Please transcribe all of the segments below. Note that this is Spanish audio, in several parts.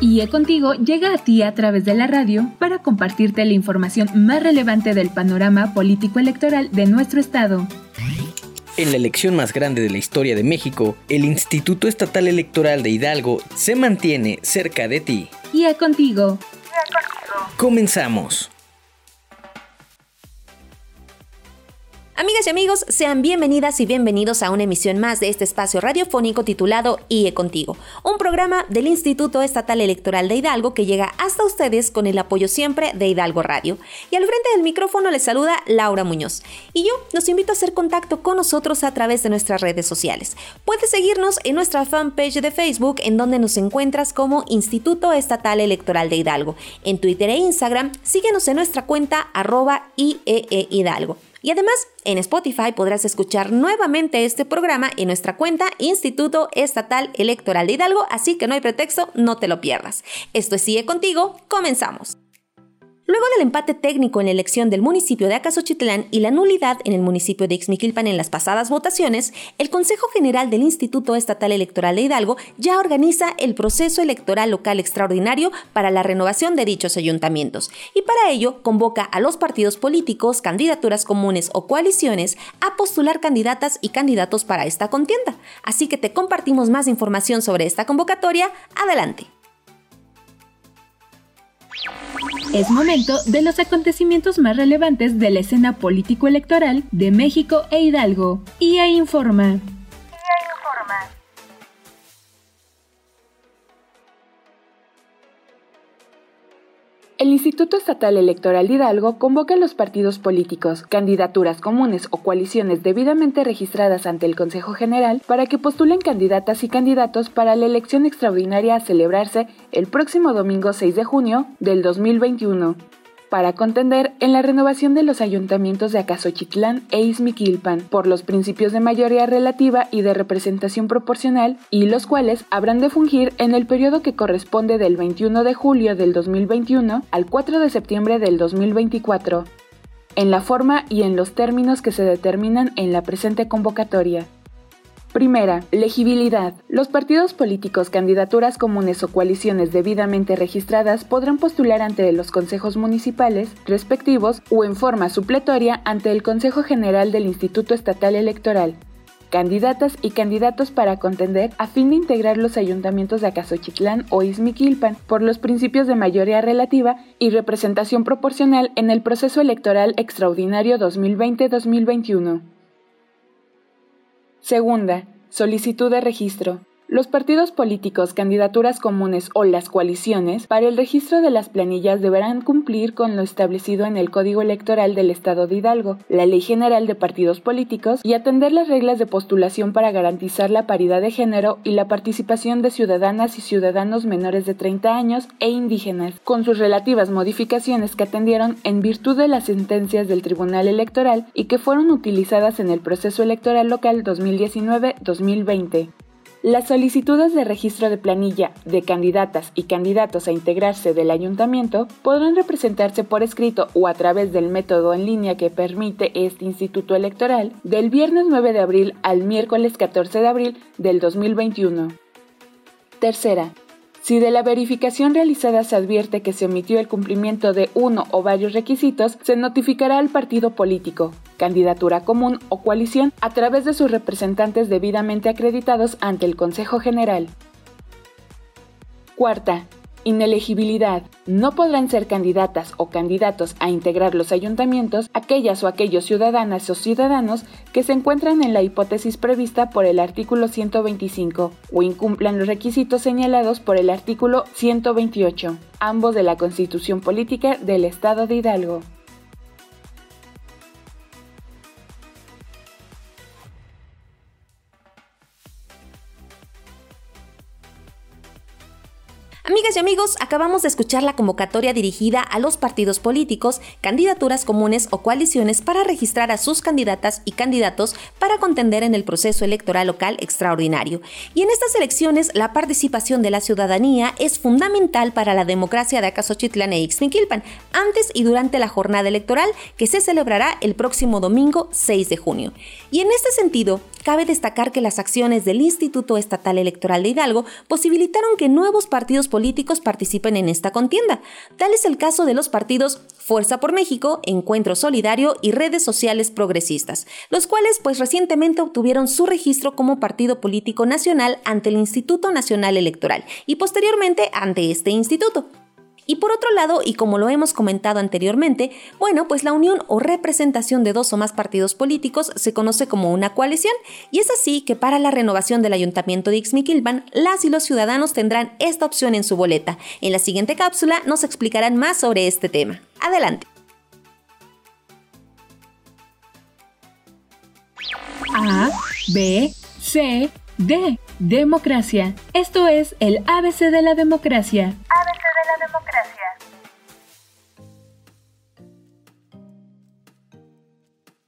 IE Contigo llega a ti a través de la radio para compartirte la información más relevante del panorama político electoral de nuestro estado. En la elección más grande de la historia de México, el Instituto Estatal Electoral de Hidalgo se mantiene cerca de ti. IE Contigo. Comenzamos. Amigas y amigos, sean bienvenidas y bienvenidos a una emisión más de este espacio radiofónico titulado IE Contigo, un programa del Instituto Estatal Electoral de Hidalgo que llega hasta ustedes con el apoyo siempre de Hidalgo Radio. Y al frente del micrófono les saluda Laura Muñoz. Y yo los invito a hacer contacto con nosotros a través de nuestras redes sociales. Puedes seguirnos en nuestra fanpage de Facebook en donde nos encuentras como Instituto Estatal Electoral de Hidalgo. En Twitter e Instagram, síguenos en nuestra cuenta arroba IEE Hidalgo. Y además, en Spotify podrás escuchar nuevamente este programa en nuestra cuenta Instituto Estatal Electoral de Hidalgo, así que no hay pretexto, no te lo pierdas. Esto es Sigue Contigo, comenzamos. Luego del empate técnico en la elección del municipio de Acasochitlán y la nulidad en el municipio de Ixmiquilpan en las pasadas votaciones, el Consejo General del Instituto Estatal Electoral de Hidalgo ya organiza el proceso electoral local extraordinario para la renovación de dichos ayuntamientos y para ello convoca a los partidos políticos, candidaturas comunes o coaliciones a postular candidatas y candidatos para esta contienda. Así que te compartimos más información sobre esta convocatoria. Adelante. Es momento de los acontecimientos más relevantes de la escena político-electoral de México e Hidalgo. IA informa. El Instituto Estatal Electoral de Hidalgo convoca a los partidos políticos, candidaturas comunes o coaliciones debidamente registradas ante el Consejo General para que postulen candidatas y candidatos para la elección extraordinaria a celebrarse el próximo domingo 6 de junio del 2021 para contender en la renovación de los ayuntamientos de Acasochitlán e Izmiquilpan por los principios de mayoría relativa y de representación proporcional y los cuales habrán de fungir en el periodo que corresponde del 21 de julio del 2021 al 4 de septiembre del 2024, en la forma y en los términos que se determinan en la presente convocatoria. Primera, legibilidad. Los partidos políticos, candidaturas comunes o coaliciones debidamente registradas podrán postular ante los consejos municipales respectivos o en forma supletoria ante el Consejo General del Instituto Estatal Electoral. Candidatas y candidatos para contender a fin de integrar los ayuntamientos de Acasochitlán o Izmiquilpan por los principios de mayoría relativa y representación proporcional en el proceso electoral extraordinario 2020-2021. Segunda, solicitud de registro. Los partidos políticos, candidaturas comunes o las coaliciones para el registro de las planillas deberán cumplir con lo establecido en el Código Electoral del Estado de Hidalgo, la Ley General de Partidos Políticos y atender las reglas de postulación para garantizar la paridad de género y la participación de ciudadanas y ciudadanos menores de 30 años e indígenas, con sus relativas modificaciones que atendieron en virtud de las sentencias del Tribunal Electoral y que fueron utilizadas en el proceso electoral local 2019-2020. Las solicitudes de registro de planilla de candidatas y candidatos a integrarse del ayuntamiento podrán representarse por escrito o a través del método en línea que permite este instituto electoral del viernes 9 de abril al miércoles 14 de abril del 2021. Tercera, si de la verificación realizada se advierte que se omitió el cumplimiento de uno o varios requisitos, se notificará al partido político, candidatura común o coalición a través de sus representantes debidamente acreditados ante el Consejo General. Cuarta, Inelegibilidad. No podrán ser candidatas o candidatos a integrar los ayuntamientos aquellas o aquellos ciudadanas o ciudadanos que se encuentran en la hipótesis prevista por el artículo 125 o incumplan los requisitos señalados por el artículo 128, ambos de la Constitución Política del Estado de Hidalgo. Amigas y amigos, acabamos de escuchar la convocatoria dirigida a los partidos políticos, candidaturas comunes o coaliciones para registrar a sus candidatas y candidatos para contender en el proceso electoral local extraordinario. Y en estas elecciones, la participación de la ciudadanía es fundamental para la democracia de Acasochitlán e Ixmiquilpan, antes y durante la jornada electoral que se celebrará el próximo domingo 6 de junio. Y en este sentido, cabe destacar que las acciones del Instituto Estatal Electoral de Hidalgo posibilitaron que nuevos partidos políticos participen en esta contienda. Tal es el caso de los partidos Fuerza por México, Encuentro Solidario y Redes Sociales Progresistas, los cuales pues recientemente obtuvieron su registro como partido político nacional ante el Instituto Nacional Electoral y posteriormente ante este instituto. Y por otro lado, y como lo hemos comentado anteriormente, bueno, pues la unión o representación de dos o más partidos políticos se conoce como una coalición, y es así que para la renovación del ayuntamiento de Ixmiquilpan, las y los ciudadanos tendrán esta opción en su boleta. En la siguiente cápsula nos explicarán más sobre este tema. Adelante. A, B, C, D. Democracia. Esto es el ABC de la democracia.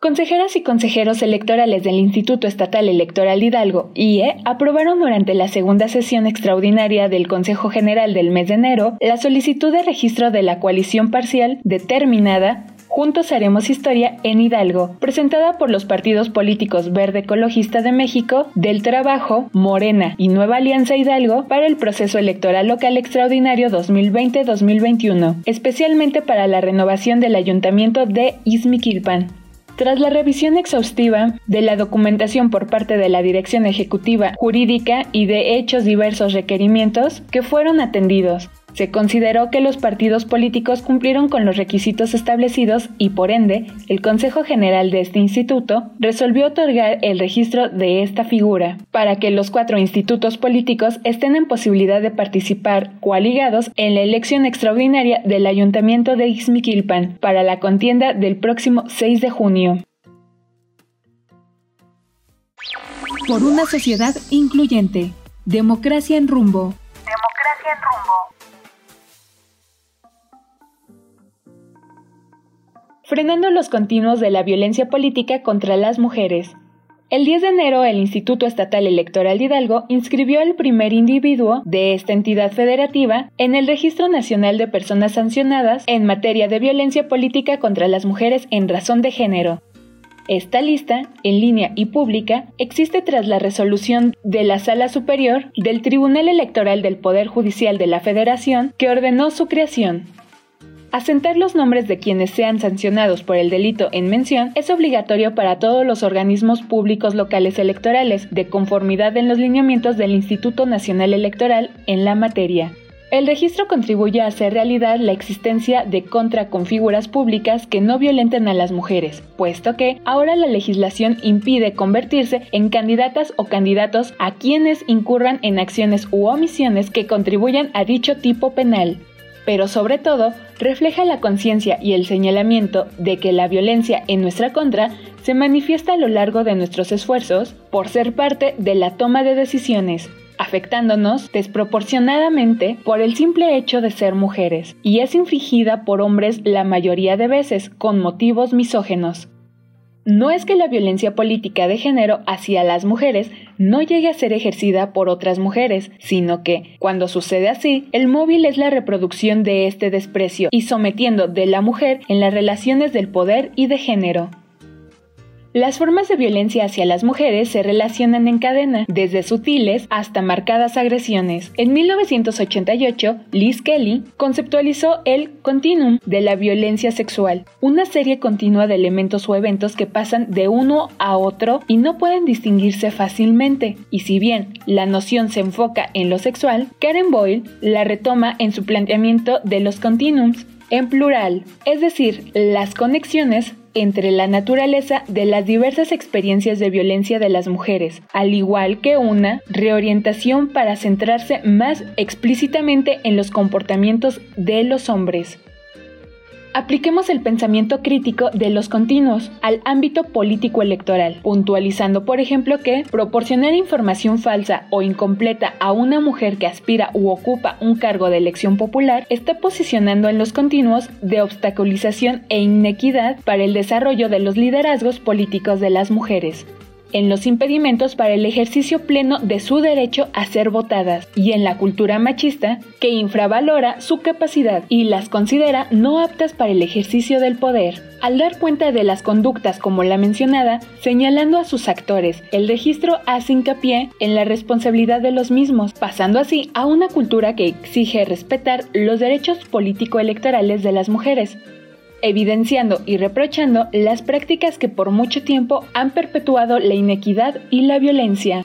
Consejeras y consejeros electorales del Instituto Estatal Electoral Hidalgo, IE, aprobaron durante la segunda sesión extraordinaria del Consejo General del mes de enero la solicitud de registro de la coalición parcial determinada Juntos Haremos Historia en Hidalgo, presentada por los partidos políticos Verde Ecologista de México, Del Trabajo, Morena y Nueva Alianza Hidalgo para el proceso electoral local extraordinario 2020-2021, especialmente para la renovación del ayuntamiento de Izmiquilpan. Tras la revisión exhaustiva de la documentación por parte de la Dirección Ejecutiva Jurídica y de hechos diversos requerimientos que fueron atendidos, se consideró que los partidos políticos cumplieron con los requisitos establecidos y por ende, el Consejo General de este instituto resolvió otorgar el registro de esta figura para que los cuatro institutos políticos estén en posibilidad de participar coaligados en la elección extraordinaria del Ayuntamiento de Ixmiquilpan para la contienda del próximo 6 de junio. Por una sociedad incluyente. Democracia en rumbo. Democracia en rumbo. Frenando los continuos de la violencia política contra las mujeres. El 10 de enero, el Instituto Estatal Electoral de Hidalgo inscribió al primer individuo de esta entidad federativa en el Registro Nacional de Personas Sancionadas en materia de violencia política contra las mujeres en razón de género. Esta lista, en línea y pública, existe tras la resolución de la Sala Superior del Tribunal Electoral del Poder Judicial de la Federación que ordenó su creación. Asentar los nombres de quienes sean sancionados por el delito en mención es obligatorio para todos los organismos públicos locales electorales, de conformidad en los lineamientos del Instituto Nacional Electoral en la materia. El registro contribuye a hacer realidad la existencia de contraconfiguras públicas que no violenten a las mujeres, puesto que ahora la legislación impide convertirse en candidatas o candidatos a quienes incurran en acciones u omisiones que contribuyan a dicho tipo penal pero sobre todo refleja la conciencia y el señalamiento de que la violencia en nuestra contra se manifiesta a lo largo de nuestros esfuerzos por ser parte de la toma de decisiones, afectándonos desproporcionadamente por el simple hecho de ser mujeres, y es infligida por hombres la mayoría de veces con motivos misógenos. No es que la violencia política de género hacia las mujeres no llegue a ser ejercida por otras mujeres, sino que, cuando sucede así, el móvil es la reproducción de este desprecio y sometiendo de la mujer en las relaciones del poder y de género. Las formas de violencia hacia las mujeres se relacionan en cadena, desde sutiles hasta marcadas agresiones. En 1988, Liz Kelly conceptualizó el continuum de la violencia sexual, una serie continua de elementos o eventos que pasan de uno a otro y no pueden distinguirse fácilmente. Y si bien la noción se enfoca en lo sexual, Karen Boyle la retoma en su planteamiento de los continuums en plural, es decir, las conexiones entre la naturaleza de las diversas experiencias de violencia de las mujeres, al igual que una reorientación para centrarse más explícitamente en los comportamientos de los hombres. Apliquemos el pensamiento crítico de los continuos al ámbito político electoral, puntualizando, por ejemplo, que proporcionar información falsa o incompleta a una mujer que aspira u ocupa un cargo de elección popular está posicionando en los continuos de obstaculización e inequidad para el desarrollo de los liderazgos políticos de las mujeres en los impedimentos para el ejercicio pleno de su derecho a ser votadas y en la cultura machista que infravalora su capacidad y las considera no aptas para el ejercicio del poder. Al dar cuenta de las conductas como la mencionada, señalando a sus actores, el registro hace hincapié en la responsabilidad de los mismos, pasando así a una cultura que exige respetar los derechos político-electorales de las mujeres, evidenciando y reprochando las prácticas que por mucho tiempo han perpetuado la inequidad y la violencia.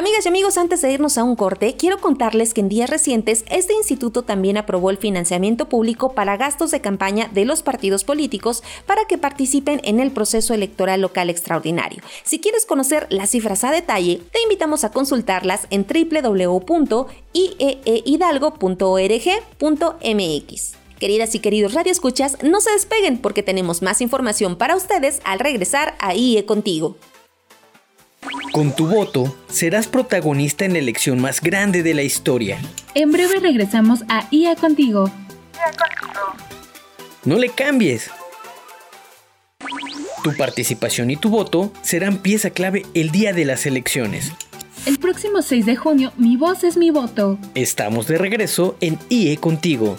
Amigas y amigos, antes de irnos a un corte, quiero contarles que en días recientes este instituto también aprobó el financiamiento público para gastos de campaña de los partidos políticos para que participen en el proceso electoral local extraordinario. Si quieres conocer las cifras a detalle, te invitamos a consultarlas en www.ieehidalgo.org.mx. Queridas y queridos radioescuchas, no se despeguen porque tenemos más información para ustedes al regresar a IE Contigo. Con tu voto, serás protagonista en la elección más grande de la historia. En breve regresamos a IA Contigo. No le cambies. Tu participación y tu voto serán pieza clave el día de las elecciones. El próximo 6 de junio, mi voz es mi voto. Estamos de regreso en IE Contigo.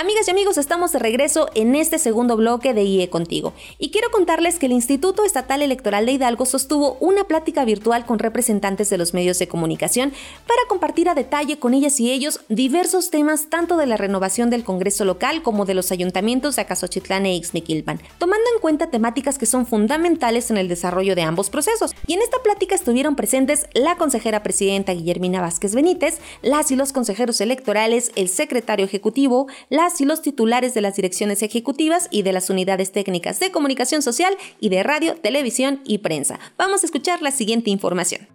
Amigas y amigos, estamos de regreso en este segundo bloque de IE Contigo. Y quiero contarles que el Instituto Estatal Electoral de Hidalgo sostuvo una plática virtual con representantes de los medios de comunicación para compartir a detalle con ellas y ellos diversos temas tanto de la renovación del Congreso local como de los ayuntamientos de Acasochitlán e Ixmiquilpan, tomando en cuenta temáticas que son fundamentales en el desarrollo de ambos procesos. Y en esta plática estuvieron presentes la consejera presidenta Guillermina Vázquez Benítez, las y los consejeros electorales, el secretario ejecutivo, la y los titulares de las direcciones ejecutivas y de las unidades técnicas de comunicación social y de radio, televisión y prensa. Vamos a escuchar la siguiente información.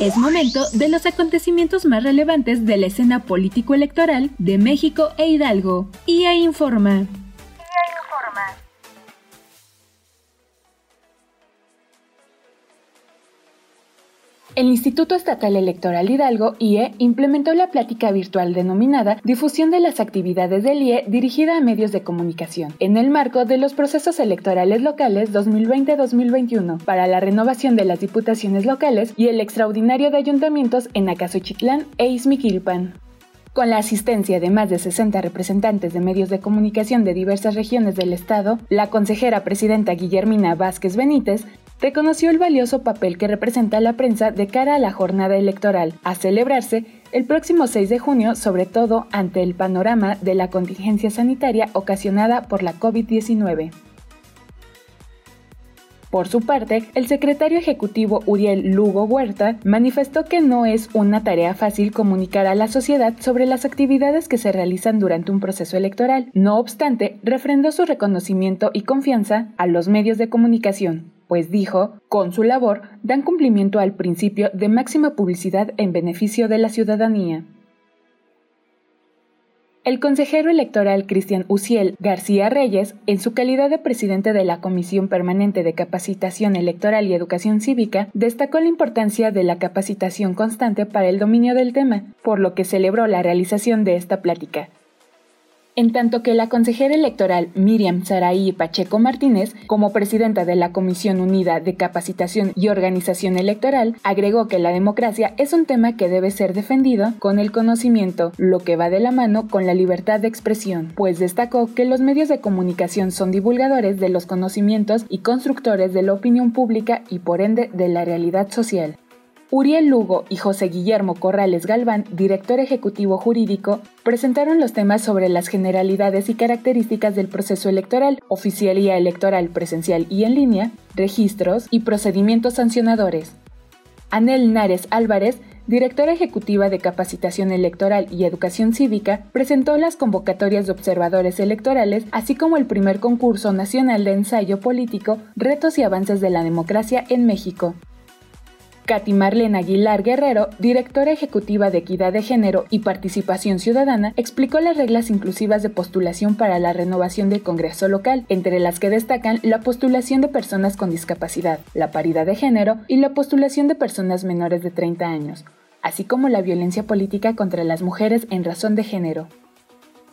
Es momento de los acontecimientos más relevantes de la escena político-electoral de México e Hidalgo. IA informa. El Instituto Estatal Electoral Hidalgo, IE, implementó la plática virtual denominada Difusión de las actividades del IE dirigida a medios de comunicación, en el marco de los procesos electorales locales 2020-2021 para la renovación de las diputaciones locales y el extraordinario de ayuntamientos en Acasochitlán e Izmiquilpan. Con la asistencia de más de 60 representantes de medios de comunicación de diversas regiones del Estado, la consejera presidenta Guillermina Vázquez Benítez reconoció el valioso papel que representa la prensa de cara a la jornada electoral, a celebrarse el próximo 6 de junio, sobre todo ante el panorama de la contingencia sanitaria ocasionada por la COVID-19. Por su parte, el secretario ejecutivo Uriel Lugo Huerta manifestó que no es una tarea fácil comunicar a la sociedad sobre las actividades que se realizan durante un proceso electoral. No obstante, refrendó su reconocimiento y confianza a los medios de comunicación, pues dijo, con su labor dan cumplimiento al principio de máxima publicidad en beneficio de la ciudadanía. El consejero electoral Cristian Uciel García Reyes, en su calidad de presidente de la Comisión Permanente de Capacitación Electoral y Educación Cívica, destacó la importancia de la capacitación constante para el dominio del tema, por lo que celebró la realización de esta plática, en tanto que la consejera electoral Miriam Saraí Pacheco Martínez, como presidenta de la Comisión Unida de Capacitación y Organización Electoral, agregó que la democracia es un tema que debe ser defendido con el conocimiento, lo que va de la mano con la libertad de expresión, pues destacó que los medios de comunicación son divulgadores de los conocimientos y constructores de la opinión pública y por ende de la realidad social. Uriel Lugo y José Guillermo Corrales Galván, director ejecutivo jurídico, presentaron los temas sobre las generalidades y características del proceso electoral, oficialía electoral presencial y en línea, registros y procedimientos sancionadores. Anel Nares Álvarez, directora ejecutiva de Capacitación Electoral y Educación Cívica, presentó las convocatorias de observadores electorales, así como el primer concurso nacional de ensayo político Retos y Avances de la Democracia en México. Katy Marlene Aguilar Guerrero, directora ejecutiva de Equidad de Género y Participación Ciudadana, explicó las reglas inclusivas de postulación para la renovación del Congreso local, entre las que destacan la postulación de personas con discapacidad, la paridad de género y la postulación de personas menores de 30 años, así como la violencia política contra las mujeres en razón de género.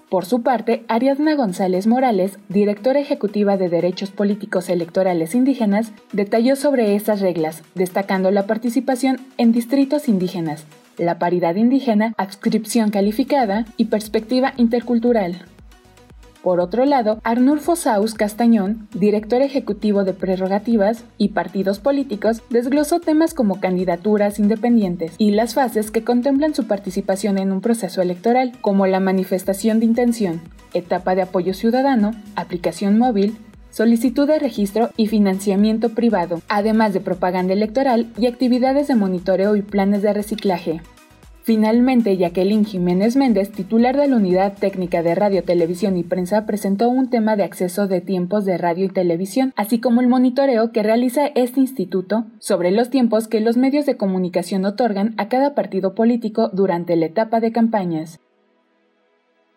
Por su parte, Ariadna González Morales, directora ejecutiva de Derechos Políticos Electorales Indígenas, detalló sobre esas reglas, destacando la participación en distritos indígenas, la paridad indígena, adscripción calificada y perspectiva intercultural. Por otro lado, Arnulfo Saus Castañón, director ejecutivo de Prerrogativas y Partidos Políticos, desglosó temas como candidaturas independientes y las fases que contemplan su participación en un proceso electoral, como la manifestación de intención, etapa de apoyo ciudadano, aplicación móvil, solicitud de registro y financiamiento privado, además de propaganda electoral y actividades de monitoreo y planes de reciclaje. Finalmente, Jacqueline Jiménez Méndez, titular de la Unidad Técnica de Radio, Televisión y Prensa, presentó un tema de acceso de tiempos de radio y televisión, así como el monitoreo que realiza este instituto sobre los tiempos que los medios de comunicación otorgan a cada partido político durante la etapa de campañas.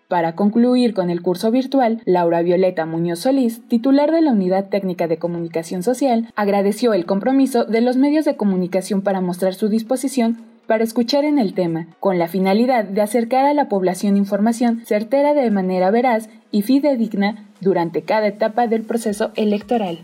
Para concluir con el curso virtual, Laura Violeta Muñoz Solís, titular de la Unidad Técnica de Comunicación Social, agradeció el compromiso de los medios de comunicación para mostrar su disposición para escuchar en el tema, con la finalidad de acercar a la población información certera de manera veraz y fidedigna durante cada etapa del proceso electoral.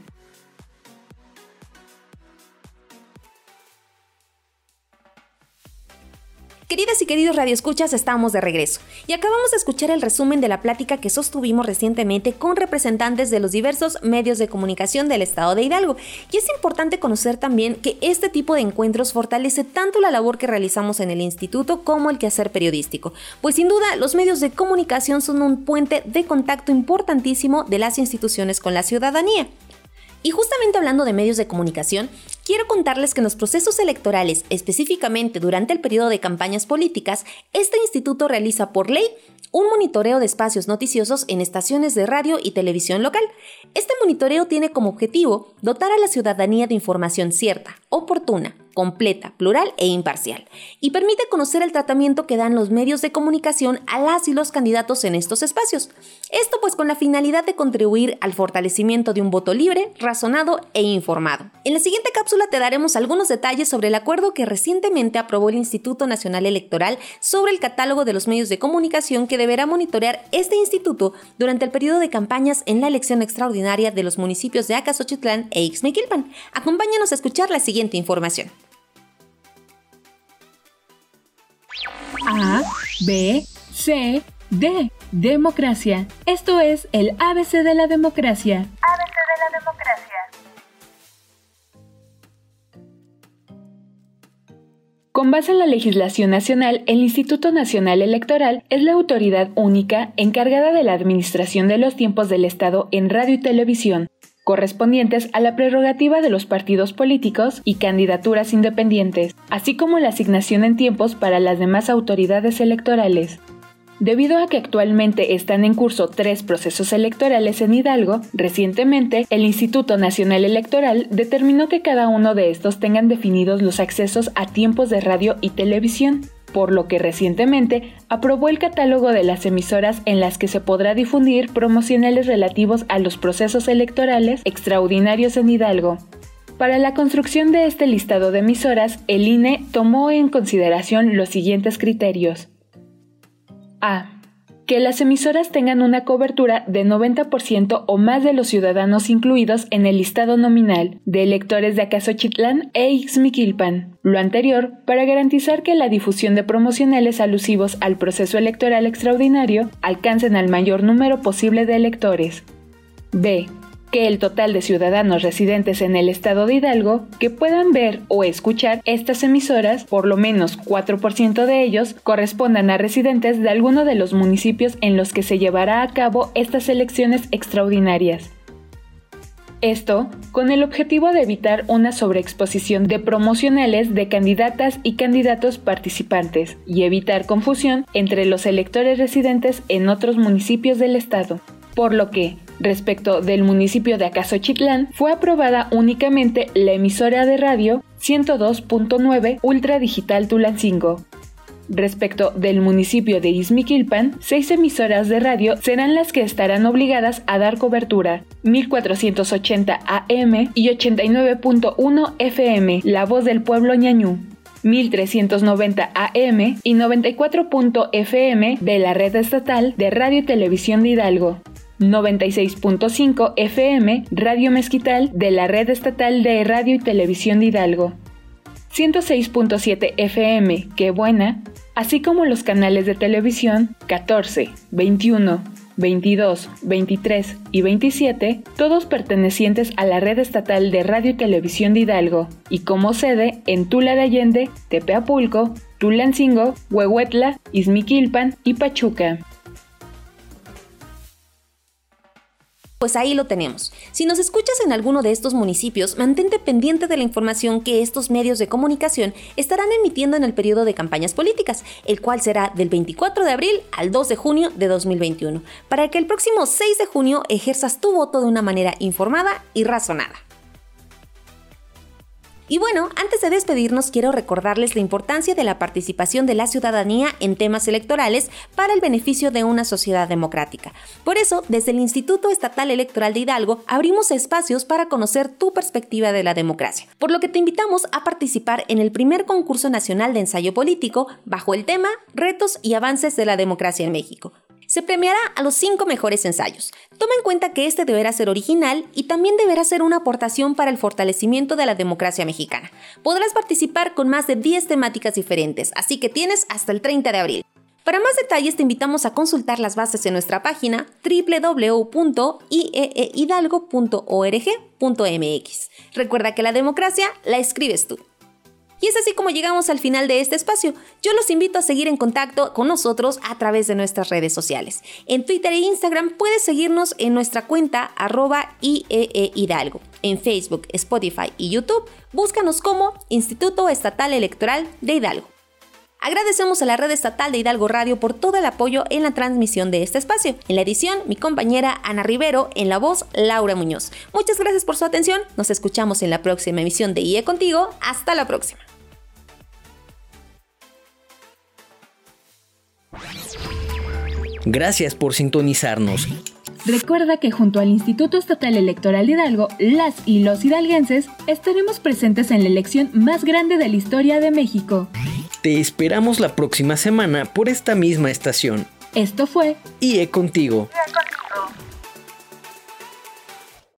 Queridas y queridos radioescuchas, estamos de regreso y acabamos de escuchar el resumen de la plática que sostuvimos recientemente con representantes de los diversos medios de comunicación del estado de Hidalgo. Y es importante conocer también que este tipo de encuentros fortalece tanto la labor que realizamos en el instituto como el quehacer periodístico, pues sin duda los medios de comunicación son un puente de contacto importantísimo de las instituciones con la ciudadanía. Y justamente hablando de medios de comunicación, quiero contarles que en los procesos electorales, específicamente durante el periodo de campañas políticas, este instituto realiza por ley un monitoreo de espacios noticiosos en estaciones de radio y televisión local. Este monitoreo tiene como objetivo dotar a la ciudadanía de información cierta, oportuna, completa, plural e imparcial, y permite conocer el tratamiento que dan los medios de comunicación a las y los candidatos en estos espacios. Esto pues con la finalidad de contribuir al fortalecimiento de un voto libre, razonado e informado. En la siguiente cápsula te daremos algunos detalles sobre el acuerdo que recientemente aprobó el Instituto Nacional Electoral sobre el catálogo de los medios de comunicación que deberá monitorear este instituto durante el periodo de campañas en la elección extraordinaria de los municipios de Acasochitlán e Ixmiquilpan. Acompáñanos a escuchar la siguiente información. A, B, C, D. Democracia. Esto es el ABC de la democracia. ABC de la democracia. Con base en la legislación nacional, el Instituto Nacional Electoral es la autoridad única encargada de la administración de los tiempos del Estado en radio y televisión, correspondientes a la prerrogativa de los partidos políticos y candidaturas independientes, así como la asignación en tiempos para las demás autoridades electorales. Debido a que actualmente están en curso tres procesos electorales en Hidalgo, recientemente el Instituto Nacional Electoral determinó que cada uno de estos tengan definidos los accesos a tiempos de radio y televisión, por lo que recientemente aprobó el catálogo de las emisoras en las que se podrá difundir promocionales relativos a los procesos electorales extraordinarios en Hidalgo. Para la construcción de este listado de emisoras, el INE tomó en consideración los siguientes criterios. A que las emisoras tengan una cobertura de 90% o más de los ciudadanos incluidos en el listado nominal de electores de Acasochitlán e Ixmiquilpan. Lo anterior para garantizar que la difusión de promocionales alusivos al proceso electoral extraordinario alcancen al mayor número posible de electores. B que el total de ciudadanos residentes en el estado de Hidalgo que puedan ver o escuchar estas emisoras, por lo menos 4% de ellos, correspondan a residentes de alguno de los municipios en los que se llevará a cabo estas elecciones extraordinarias. Esto con el objetivo de evitar una sobreexposición de promocionales de candidatas y candidatos participantes y evitar confusión entre los electores residentes en otros municipios del estado. Por lo que, respecto del municipio de Acasochitlán, fue aprobada únicamente la emisora de radio 102.9 Ultra Digital Tulancingo, Respecto del municipio de Izmiquilpan, seis emisoras de radio serán las que estarán obligadas a dar cobertura, 1480 AM y 89.1 FM, La Voz del Pueblo ñañú. 1390 AM y 94. FM de la red estatal de Radio y Televisión de Hidalgo. 96.5 FM Radio Mezquital de la red estatal de Radio y Televisión de Hidalgo. 106.7 FM, Qué Buena, así como los canales de televisión 14, 21, 22, 23 y 27, todos pertenecientes a la red estatal de radio y televisión de Hidalgo, y como sede en Tula de Allende, Tepeapulco, Tulancingo, Huehuetla, Izmiquilpan y Pachuca. Pues ahí lo tenemos. Si nos escuchas en alguno de estos municipios, mantente pendiente de la información que estos medios de comunicación estarán emitiendo en el periodo de campañas políticas, el cual será del 24 de abril al 2 de junio de 2021, para que el próximo 6 de junio ejerzas tu voto de una manera informada y razonada. Y bueno, antes de despedirnos quiero recordarles la importancia de la participación de la ciudadanía en temas electorales para el beneficio de una sociedad democrática. Por eso, desde el Instituto Estatal Electoral de Hidalgo abrimos espacios para conocer tu perspectiva de la democracia, por lo que te invitamos a participar en el primer concurso nacional de ensayo político bajo el tema Retos y avances de la democracia en México se premiará a los cinco mejores ensayos. Toma en cuenta que este deberá ser original y también deberá ser una aportación para el fortalecimiento de la democracia mexicana. Podrás participar con más de 10 temáticas diferentes, así que tienes hasta el 30 de abril. Para más detalles te invitamos a consultar las bases en nuestra página www.ieehidalgo.org.mx. Recuerda que la democracia la escribes tú. Y es así como llegamos al final de este espacio. Yo los invito a seguir en contacto con nosotros a través de nuestras redes sociales. En Twitter e Instagram puedes seguirnos en nuestra cuenta arroba IEE Hidalgo. En Facebook, Spotify y YouTube búscanos como Instituto Estatal Electoral de Hidalgo. Agradecemos a la red estatal de Hidalgo Radio por todo el apoyo en la transmisión de este espacio. En la edición, mi compañera Ana Rivero, en la voz, Laura Muñoz. Muchas gracias por su atención. Nos escuchamos en la próxima emisión de IE Contigo. Hasta la próxima. Gracias por sintonizarnos. Recuerda que junto al Instituto Estatal Electoral de Hidalgo, las y los hidalguenses estaremos presentes en la elección más grande de la historia de México. Te esperamos la próxima semana por esta misma estación. Esto fue IE contigo.